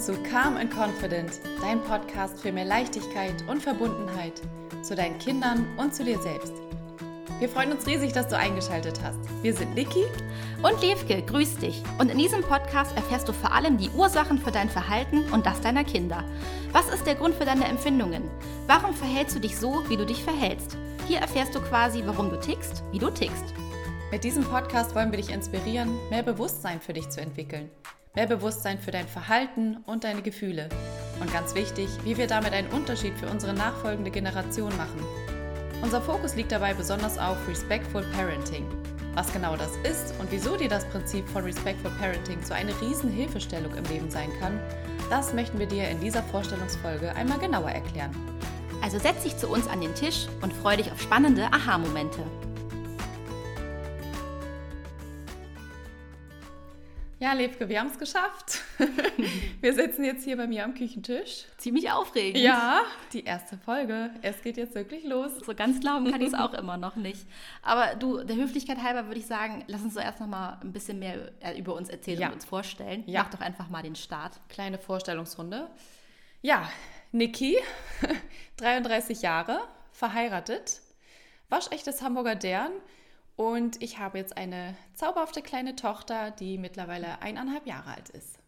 zu Calm and Confident, dein Podcast für mehr Leichtigkeit und Verbundenheit zu deinen Kindern und zu dir selbst. Wir freuen uns riesig, dass du eingeschaltet hast. Wir sind Niki und Levke, grüß dich. Und in diesem Podcast erfährst du vor allem die Ursachen für dein Verhalten und das deiner Kinder. Was ist der Grund für deine Empfindungen? Warum verhältst du dich so, wie du dich verhältst? Hier erfährst du quasi, warum du tickst, wie du tickst. Mit diesem Podcast wollen wir dich inspirieren, mehr Bewusstsein für dich zu entwickeln. Mehr Bewusstsein für dein Verhalten und deine Gefühle. Und ganz wichtig, wie wir damit einen Unterschied für unsere nachfolgende Generation machen. Unser Fokus liegt dabei besonders auf Respectful Parenting. Was genau das ist und wieso dir das Prinzip von Respectful Parenting so eine riesen Hilfestellung im Leben sein kann, das möchten wir dir in dieser Vorstellungsfolge einmal genauer erklären. Also setz dich zu uns an den Tisch und freu dich auf spannende Aha-Momente. Ja, Lebke, wir haben es geschafft. wir sitzen jetzt hier bei mir am Küchentisch. Ziemlich aufregend. Ja, die erste Folge. Es geht jetzt wirklich los. So ganz glauben kann ich es auch immer noch nicht. Aber du, der Höflichkeit halber würde ich sagen, lass uns doch erst noch mal ein bisschen mehr äh, über uns erzählen ja. und uns vorstellen. Ja. Mach doch einfach mal den Start. Kleine Vorstellungsrunde. Ja, Niki, 33 Jahre, verheiratet, waschechtes Hamburger Dern und ich habe jetzt eine zauberhafte kleine Tochter, die mittlerweile eineinhalb Jahre alt ist.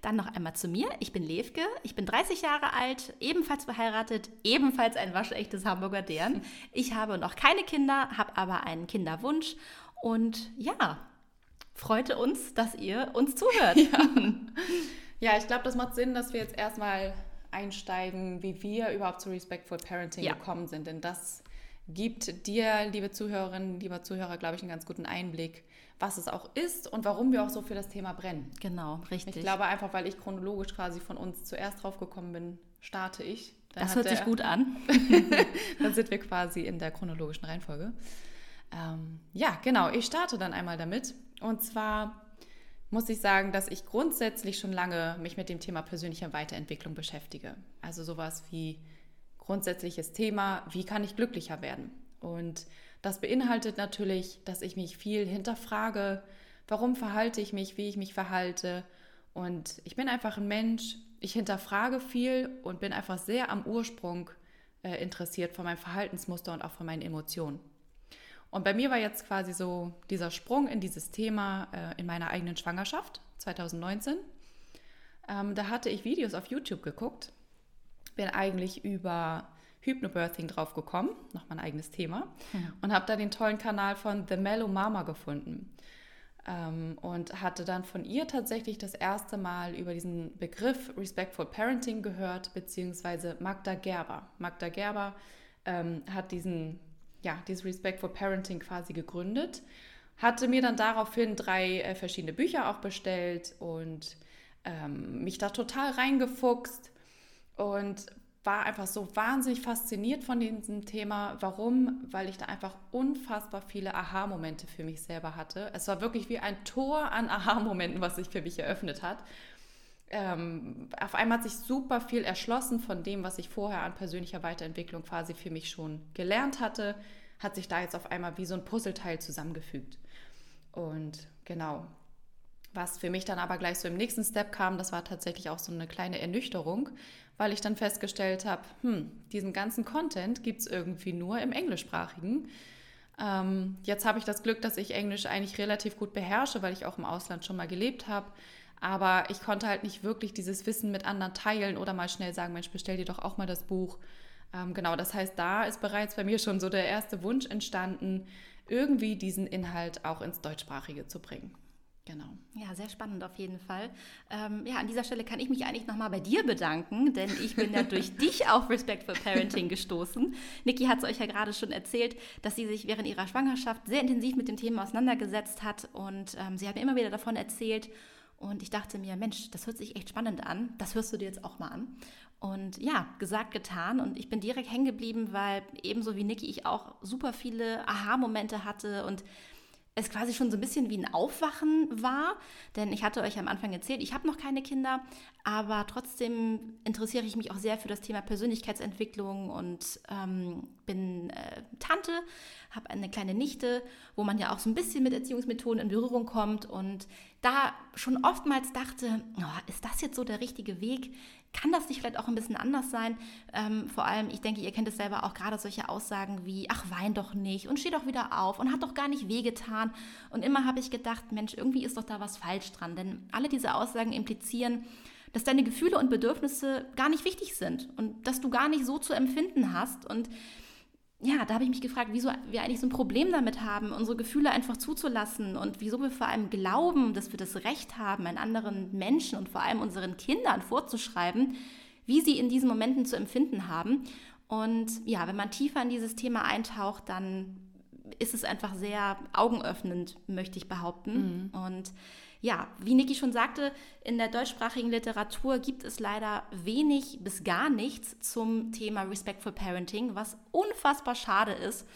Dann noch einmal zu mir. Ich bin Levke, ich bin 30 Jahre alt, ebenfalls verheiratet, ebenfalls ein waschechtes Hamburger Dern. Ich habe noch keine Kinder, habe aber einen Kinderwunsch und ja, freute uns, dass ihr uns zuhört. Ja, ja ich glaube, das macht Sinn, dass wir jetzt erstmal einsteigen, wie wir überhaupt zu Respectful Parenting ja. gekommen sind, denn das gibt dir, liebe Zuhörerinnen, lieber Zuhörer, glaube ich, einen ganz guten Einblick, was es auch ist und warum wir auch so für das Thema brennen. Genau, richtig. Ich glaube einfach, weil ich chronologisch quasi von uns zuerst drauf gekommen bin, starte ich. Dann das hört der, sich gut an. dann sind wir quasi in der chronologischen Reihenfolge. Ähm, ja, genau, ich starte dann einmal damit. Und zwar muss ich sagen, dass ich grundsätzlich schon lange mich mit dem Thema persönlicher Weiterentwicklung beschäftige. Also sowas wie grundsätzliches Thema, wie kann ich glücklicher werden? Und das beinhaltet natürlich, dass ich mich viel hinterfrage, warum verhalte ich mich, wie ich mich verhalte. Und ich bin einfach ein Mensch, ich hinterfrage viel und bin einfach sehr am Ursprung äh, interessiert von meinem Verhaltensmuster und auch von meinen Emotionen. Und bei mir war jetzt quasi so dieser Sprung in dieses Thema äh, in meiner eigenen Schwangerschaft 2019. Ähm, da hatte ich Videos auf YouTube geguckt bin eigentlich über Hypnobirthing drauf gekommen, noch mein eigenes Thema, ja. und habe da den tollen Kanal von The Mellow Mama gefunden. Ähm, und hatte dann von ihr tatsächlich das erste Mal über diesen Begriff Respectful Parenting gehört, beziehungsweise Magda Gerber. Magda Gerber ähm, hat diesen, ja, dieses Respectful Parenting quasi gegründet, hatte mir dann daraufhin drei äh, verschiedene Bücher auch bestellt und ähm, mich da total reingefuchst und war einfach so wahnsinnig fasziniert von diesem Thema. Warum? Weil ich da einfach unfassbar viele Aha-Momente für mich selber hatte. Es war wirklich wie ein Tor an Aha-Momenten, was sich für mich eröffnet hat. Ähm, auf einmal hat sich super viel erschlossen von dem, was ich vorher an persönlicher Weiterentwicklung quasi für mich schon gelernt hatte, hat sich da jetzt auf einmal wie so ein Puzzleteil zusammengefügt. Und genau, was für mich dann aber gleich so im nächsten Step kam, das war tatsächlich auch so eine kleine Ernüchterung, weil ich dann festgestellt habe, hm, diesen ganzen Content gibt es irgendwie nur im englischsprachigen. Ähm, jetzt habe ich das Glück, dass ich Englisch eigentlich relativ gut beherrsche, weil ich auch im Ausland schon mal gelebt habe. Aber ich konnte halt nicht wirklich dieses Wissen mit anderen teilen oder mal schnell sagen, Mensch, bestell dir doch auch mal das Buch. Ähm, genau, das heißt, da ist bereits bei mir schon so der erste Wunsch entstanden, irgendwie diesen Inhalt auch ins Deutschsprachige zu bringen. Ja, sehr spannend auf jeden Fall. Ähm, ja, an dieser Stelle kann ich mich eigentlich nochmal bei dir bedanken, denn ich bin ja durch dich auf Respectful Parenting gestoßen. Niki hat es euch ja gerade schon erzählt, dass sie sich während ihrer Schwangerschaft sehr intensiv mit dem Thema auseinandergesetzt hat und ähm, sie hat mir immer wieder davon erzählt. Und ich dachte mir, Mensch, das hört sich echt spannend an. Das hörst du dir jetzt auch mal an. Und ja, gesagt, getan. Und ich bin direkt hängen geblieben, weil ebenso wie Niki ich auch super viele Aha-Momente hatte und es quasi schon so ein bisschen wie ein Aufwachen war, denn ich hatte euch am Anfang erzählt, ich habe noch keine Kinder, aber trotzdem interessiere ich mich auch sehr für das Thema Persönlichkeitsentwicklung und ähm, bin äh, Tante, habe eine kleine Nichte, wo man ja auch so ein bisschen mit Erziehungsmethoden in Berührung kommt. Und da schon oftmals dachte, oh, ist das jetzt so der richtige Weg? Kann das nicht vielleicht auch ein bisschen anders sein? Ähm, vor allem, ich denke, ihr kennt es selber auch gerade solche Aussagen wie, ach, wein doch nicht und steh doch wieder auf und hat doch gar nicht wehgetan. Und immer habe ich gedacht, Mensch, irgendwie ist doch da was falsch dran. Denn alle diese Aussagen implizieren, dass deine Gefühle und Bedürfnisse gar nicht wichtig sind und dass du gar nicht so zu empfinden hast. Und ja, da habe ich mich gefragt, wieso wir eigentlich so ein Problem damit haben, unsere Gefühle einfach zuzulassen und wieso wir vor allem glauben, dass wir das Recht haben, einen anderen Menschen und vor allem unseren Kindern vorzuschreiben, wie sie in diesen Momenten zu empfinden haben. Und ja, wenn man tiefer in dieses Thema eintaucht, dann ist es einfach sehr augenöffnend, möchte ich behaupten. Mhm. Und ja, wie Niki schon sagte, in der deutschsprachigen Literatur gibt es leider wenig bis gar nichts zum Thema Respectful Parenting, was unfassbar schade ist.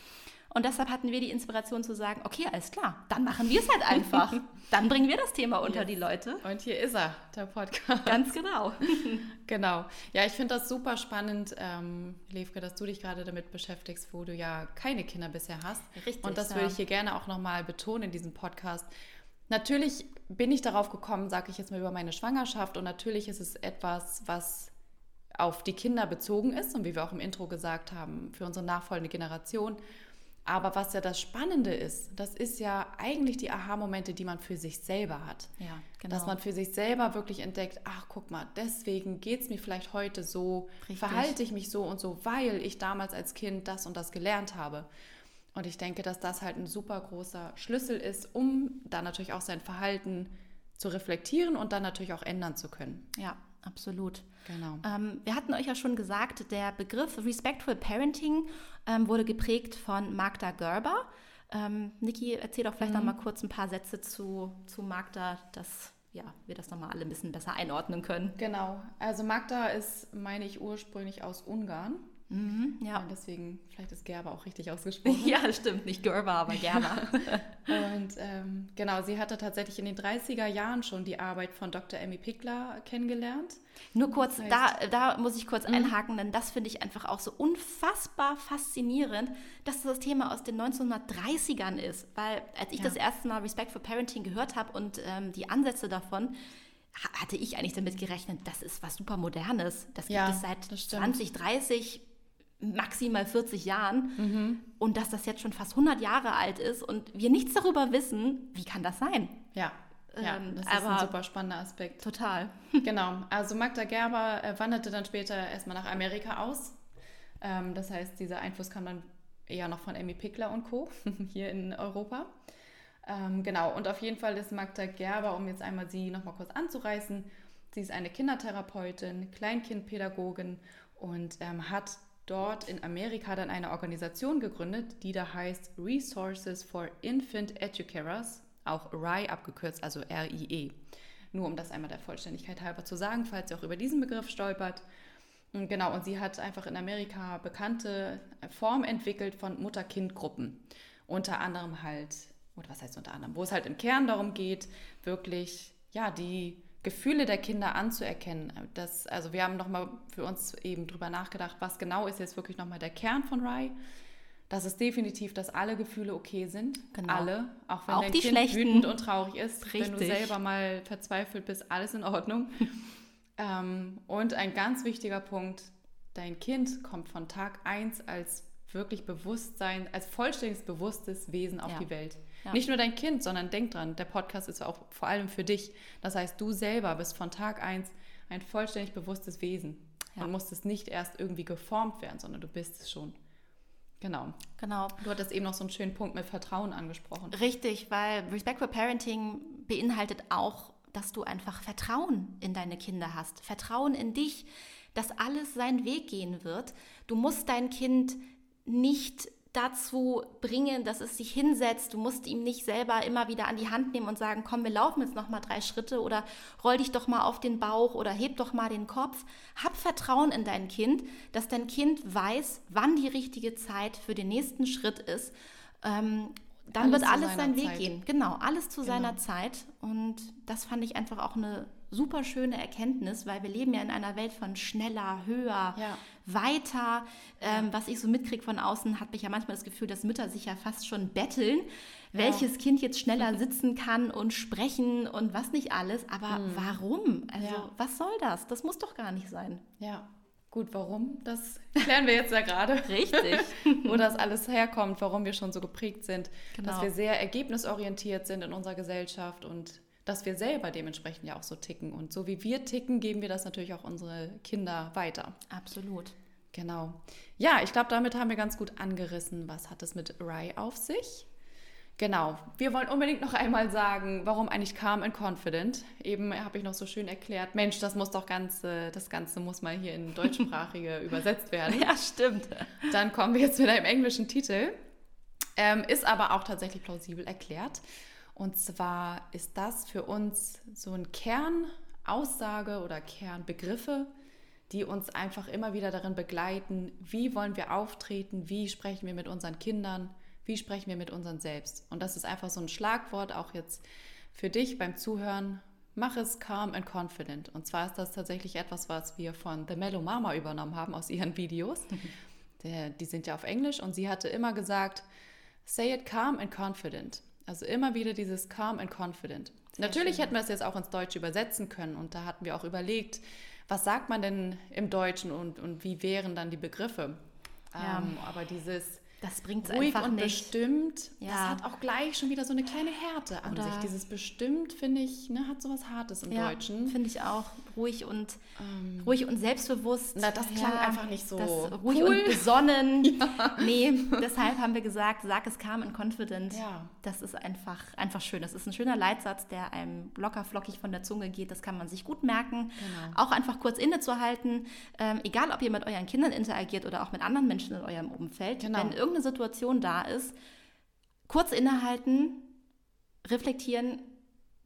Und deshalb hatten wir die Inspiration zu sagen, okay, alles klar, dann machen wir es halt einfach. dann bringen wir das Thema unter yes. die Leute. Und hier ist er, der Podcast. Ganz genau. genau. Ja, ich finde das super spannend, ähm, Levke, dass du dich gerade damit beschäftigst, wo du ja keine Kinder bisher hast. Richtig. Und das ja. würde ich hier gerne auch nochmal betonen in diesem Podcast, Natürlich bin ich darauf gekommen, sage ich jetzt mal über meine Schwangerschaft und natürlich ist es etwas, was auf die Kinder bezogen ist und wie wir auch im Intro gesagt haben, für unsere nachfolgende Generation. Aber was ja das Spannende ist, das ist ja eigentlich die Aha-Momente, die man für sich selber hat. Ja, genau. Dass man für sich selber wirklich entdeckt, ach guck mal, deswegen geht es mir vielleicht heute so, Richtig. verhalte ich mich so und so, weil ich damals als Kind das und das gelernt habe. Und ich denke, dass das halt ein super großer Schlüssel ist, um dann natürlich auch sein Verhalten zu reflektieren und dann natürlich auch ändern zu können. Ja, absolut. Genau. Ähm, wir hatten euch ja schon gesagt, der Begriff Respectful Parenting ähm, wurde geprägt von Magda Gerber. Ähm, Niki, erzähl doch vielleicht mhm. noch mal kurz ein paar Sätze zu, zu Magda, dass ja, wir das nochmal alle ein bisschen besser einordnen können. Genau. Also Magda ist, meine ich, ursprünglich aus Ungarn. Mhm, ja. Und deswegen, vielleicht ist Gerber auch richtig ausgesprochen. ja, stimmt, nicht Gerber, aber Gerber. und ähm, genau, sie hatte tatsächlich in den 30er Jahren schon die Arbeit von Dr. Emmy Pickler kennengelernt. Nur kurz, das heißt, da, da muss ich kurz mhm. einhaken, denn das finde ich einfach auch so unfassbar faszinierend, dass das Thema aus den 1930ern ist. Weil als ich ja. das erste Mal Respect for Parenting gehört habe und ähm, die Ansätze davon, hatte ich eigentlich damit gerechnet, das ist was super Modernes. Das gibt ja, es seit 20, 30, maximal 40 Jahren mhm. und dass das jetzt schon fast 100 Jahre alt ist und wir nichts darüber wissen, wie kann das sein? Ja. Ja, ähm, das ist ein super spannender Aspekt. Total. genau. Also Magda Gerber äh, wanderte dann später erstmal nach Amerika aus. Ähm, das heißt, dieser Einfluss kam dann eher noch von Amy Pickler und Co. hier in Europa. Ähm, genau. Und auf jeden Fall ist Magda Gerber, um jetzt einmal sie nochmal kurz anzureißen, sie ist eine Kindertherapeutin, Kleinkindpädagogin und ähm, hat dort in Amerika dann eine Organisation gegründet, die da heißt Resources for Infant Educators, auch RIE abgekürzt, also R-I-E. Nur um das einmal der Vollständigkeit halber zu sagen, falls ihr auch über diesen Begriff stolpert. Und genau, und sie hat einfach in Amerika bekannte Formen entwickelt von Mutter-Kind-Gruppen. Unter anderem halt, oder was heißt unter anderem, wo es halt im Kern darum geht, wirklich, ja, die Gefühle der Kinder anzuerkennen. Das, also wir haben nochmal für uns eben drüber nachgedacht, was genau ist jetzt wirklich nochmal der Kern von Rai. Das ist definitiv, dass alle Gefühle okay sind. Genau. Alle. Auch wenn auch dein Kind schlechten. wütend und traurig ist. Richtig. Wenn du selber mal verzweifelt bist, alles in Ordnung. ähm, und ein ganz wichtiger Punkt, dein Kind kommt von Tag 1 als wirklich Bewusstsein, als vollständiges bewusstes Wesen auf ja. die Welt. Ja. Nicht nur dein Kind, sondern denk dran, der Podcast ist auch vor allem für dich. Das heißt, du selber bist von Tag 1 ein vollständig bewusstes Wesen ja. und musstest nicht erst irgendwie geformt werden, sondern du bist es schon. Genau. Genau. Du hattest eben noch so einen schönen Punkt mit Vertrauen angesprochen. Richtig, weil Respect for Parenting beinhaltet auch, dass du einfach Vertrauen in deine Kinder hast. Vertrauen in dich, dass alles seinen Weg gehen wird. Du musst dein Kind nicht dazu bringen, dass es sich hinsetzt. Du musst ihm nicht selber immer wieder an die Hand nehmen und sagen, komm, wir laufen jetzt noch mal drei Schritte oder roll dich doch mal auf den Bauch oder heb doch mal den Kopf. Hab Vertrauen in dein Kind, dass dein Kind weiß, wann die richtige Zeit für den nächsten Schritt ist. Dann alles wird alles seinen Weg Zeit. gehen. Genau, alles zu genau. seiner Zeit. Und das fand ich einfach auch eine super schöne Erkenntnis, weil wir leben ja in einer Welt von schneller, höher, ja. weiter. Ähm, was ich so mitkriege von außen, hat mich ja manchmal das Gefühl, dass Mütter sich ja fast schon betteln, ja. welches Kind jetzt schneller sitzen kann und sprechen und was nicht alles. Aber mhm. warum? Also ja. was soll das? Das muss doch gar nicht sein. Ja. Gut, warum? Das klären wir jetzt ja gerade. Richtig. Wo das alles herkommt, warum wir schon so geprägt sind, genau. dass wir sehr ergebnisorientiert sind in unserer Gesellschaft und dass wir selber dementsprechend ja auch so ticken. Und so wie wir ticken, geben wir das natürlich auch unsere Kinder weiter. Absolut. Genau. Ja, ich glaube, damit haben wir ganz gut angerissen, was hat es mit Rye auf sich. Genau. Wir wollen unbedingt noch einmal sagen, warum eigentlich Calm and Confident. Eben habe ich noch so schön erklärt, Mensch, das muss doch ganze, das Ganze muss mal hier in deutschsprachige übersetzt werden. Ja, stimmt. Dann kommen wir jetzt mit einem englischen Titel. Ähm, ist aber auch tatsächlich plausibel erklärt. Und zwar ist das für uns so ein Kernaussage oder Kernbegriffe, die uns einfach immer wieder darin begleiten, wie wollen wir auftreten, wie sprechen wir mit unseren Kindern, wie sprechen wir mit unseren Selbst. Und das ist einfach so ein Schlagwort auch jetzt für dich beim Zuhören. Mach es calm and confident. Und zwar ist das tatsächlich etwas, was wir von The Mellow Mama übernommen haben aus ihren Videos. Die sind ja auf Englisch und sie hatte immer gesagt, say it calm and confident. Also immer wieder dieses calm and confident. Sehr Natürlich schön. hätten wir es jetzt auch ins Deutsche übersetzen können und da hatten wir auch überlegt, was sagt man denn im Deutschen und, und wie wären dann die Begriffe. Ja. Ähm, aber dieses das bringt es einfach und nicht. bestimmt, ja. das hat auch gleich schon wieder so eine kleine Härte an Oder sich. Dieses bestimmt, finde ich, ne, hat so was Hartes im ja, Deutschen. finde ich auch. Ruhig und, ähm, ruhig und selbstbewusst. Na, das klang ja, einfach nicht so Ruhig cool. und besonnen. ja. Nee, deshalb haben wir gesagt, sag es calm and confident. Ja. Das ist einfach, einfach schön. Das ist ein schöner Leitsatz, der einem locker flockig von der Zunge geht. Das kann man sich gut merken. Genau. Auch einfach kurz innezuhalten. Ähm, egal, ob ihr mit euren Kindern interagiert oder auch mit anderen Menschen in eurem Umfeld. Genau. Wenn irgendeine Situation da ist, kurz innehalten, reflektieren,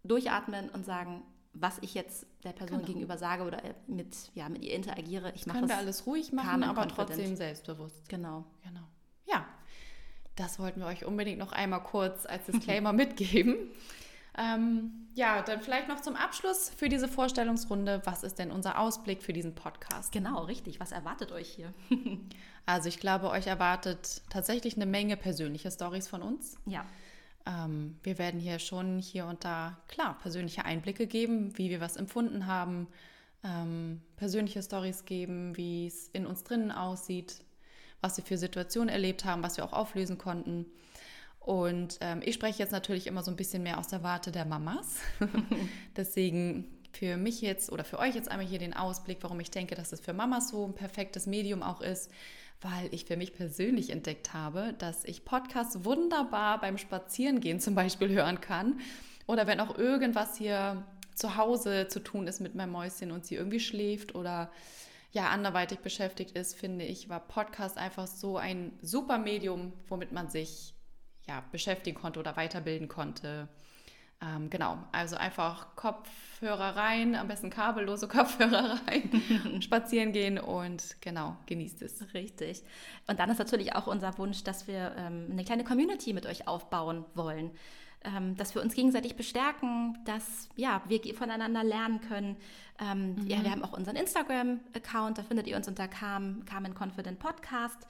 durchatmen und sagen, was ich jetzt der Person genau. gegenüber sage oder mit, ja, mit ihr interagiere. Ich mache Können wir alles ruhig machen, aber trotzdem selbstbewusst. Genau. genau. Ja, das wollten wir euch unbedingt noch einmal kurz als Disclaimer mitgeben. Ähm, ja, dann vielleicht noch zum Abschluss für diese Vorstellungsrunde. Was ist denn unser Ausblick für diesen Podcast? Genau, richtig. Was erwartet euch hier? also ich glaube, euch erwartet tatsächlich eine Menge persönliche Stories von uns. Ja. Ähm, wir werden hier schon hier und da, klar, persönliche Einblicke geben, wie wir was empfunden haben, ähm, persönliche Stories geben, wie es in uns drinnen aussieht, was wir für Situationen erlebt haben, was wir auch auflösen konnten. Und ähm, ich spreche jetzt natürlich immer so ein bisschen mehr aus der Warte der Mamas. Deswegen für mich jetzt oder für euch jetzt einmal hier den Ausblick, warum ich denke, dass es für Mamas so ein perfektes Medium auch ist, weil ich für mich persönlich entdeckt habe, dass ich Podcasts wunderbar beim Spazierengehen zum Beispiel hören kann. Oder wenn auch irgendwas hier zu Hause zu tun ist mit meinem Mäuschen und sie irgendwie schläft oder ja anderweitig beschäftigt ist, finde ich, war Podcast einfach so ein super Medium, womit man sich ja, beschäftigen konnte oder weiterbilden konnte. Ähm, genau, also einfach Kopfhörer rein, am besten kabellose Kopfhörer rein, spazieren gehen und genau, genießt es. Richtig. Und dann ist natürlich auch unser Wunsch, dass wir ähm, eine kleine Community mit euch aufbauen wollen. Ähm, dass wir uns gegenseitig bestärken, dass ja, wir voneinander lernen können. Ähm, mhm. Ja, wir haben auch unseren Instagram-Account, da findet ihr uns unter Carmen, Carmen Confident Podcast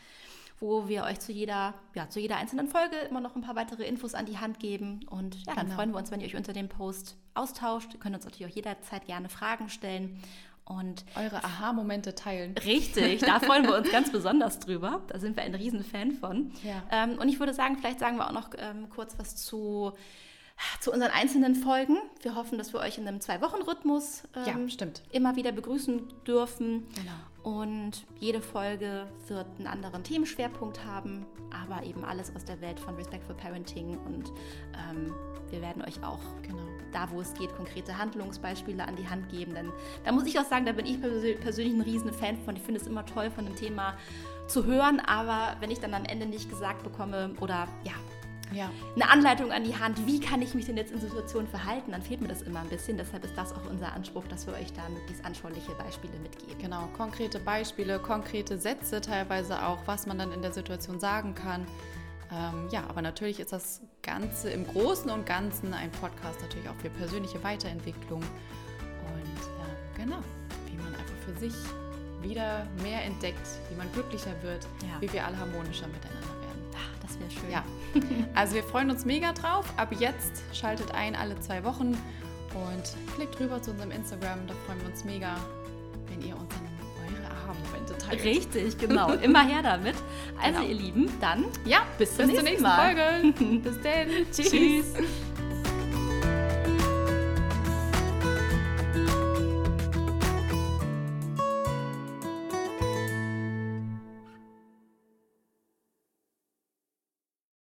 wo wir euch zu jeder, ja, zu jeder einzelnen Folge immer noch ein paar weitere Infos an die Hand geben. Und ja, dann genau. freuen wir uns, wenn ihr euch unter dem Post austauscht. Ihr könnt uns natürlich auch jederzeit gerne Fragen stellen. Und eure Aha-Momente teilen. Richtig, da freuen wir uns ganz besonders drüber. Da sind wir ein Riesenfan von. Ja. Ähm, und ich würde sagen, vielleicht sagen wir auch noch ähm, kurz was zu zu unseren einzelnen Folgen. Wir hoffen, dass wir euch in einem Zwei-Wochen-Rhythmus ähm, ja, immer wieder begrüßen dürfen. Genau. Und jede Folge wird einen anderen Themenschwerpunkt haben, aber eben alles aus der Welt von Respectful Parenting. Und ähm, wir werden euch auch genau. da, wo es geht, konkrete Handlungsbeispiele an die Hand geben. Denn da muss ich auch sagen, da bin ich persönlich ein riesen Fan von. Ich finde es immer toll, von dem Thema zu hören, aber wenn ich dann am Ende nicht gesagt bekomme oder ja, ja. eine Anleitung an die Hand, wie kann ich mich denn jetzt in Situationen verhalten, dann fehlt mir das immer ein bisschen. Deshalb ist das auch unser Anspruch, dass wir euch da möglichst anschauliche Beispiele mitgeben. Genau, konkrete Beispiele, konkrete Sätze teilweise auch, was man dann in der Situation sagen kann. Ähm, ja, aber natürlich ist das Ganze im Großen und Ganzen ein Podcast natürlich auch für persönliche Weiterentwicklung und äh, genau, wie man einfach für sich wieder mehr entdeckt, wie man glücklicher wird, ja. wie wir alle harmonischer miteinander das wäre schön. Ja, also wir freuen uns mega drauf. Ab jetzt schaltet ein alle zwei Wochen und klickt rüber zu unserem Instagram. Da freuen wir uns mega, wenn ihr uns dann Aha-Momente teilt. Richtig, genau. Immer her damit. Also, genau. ihr Lieben, dann ja, bis, bis zur nächsten, nächsten Folge. bis dann. Tschüss. Tschüss.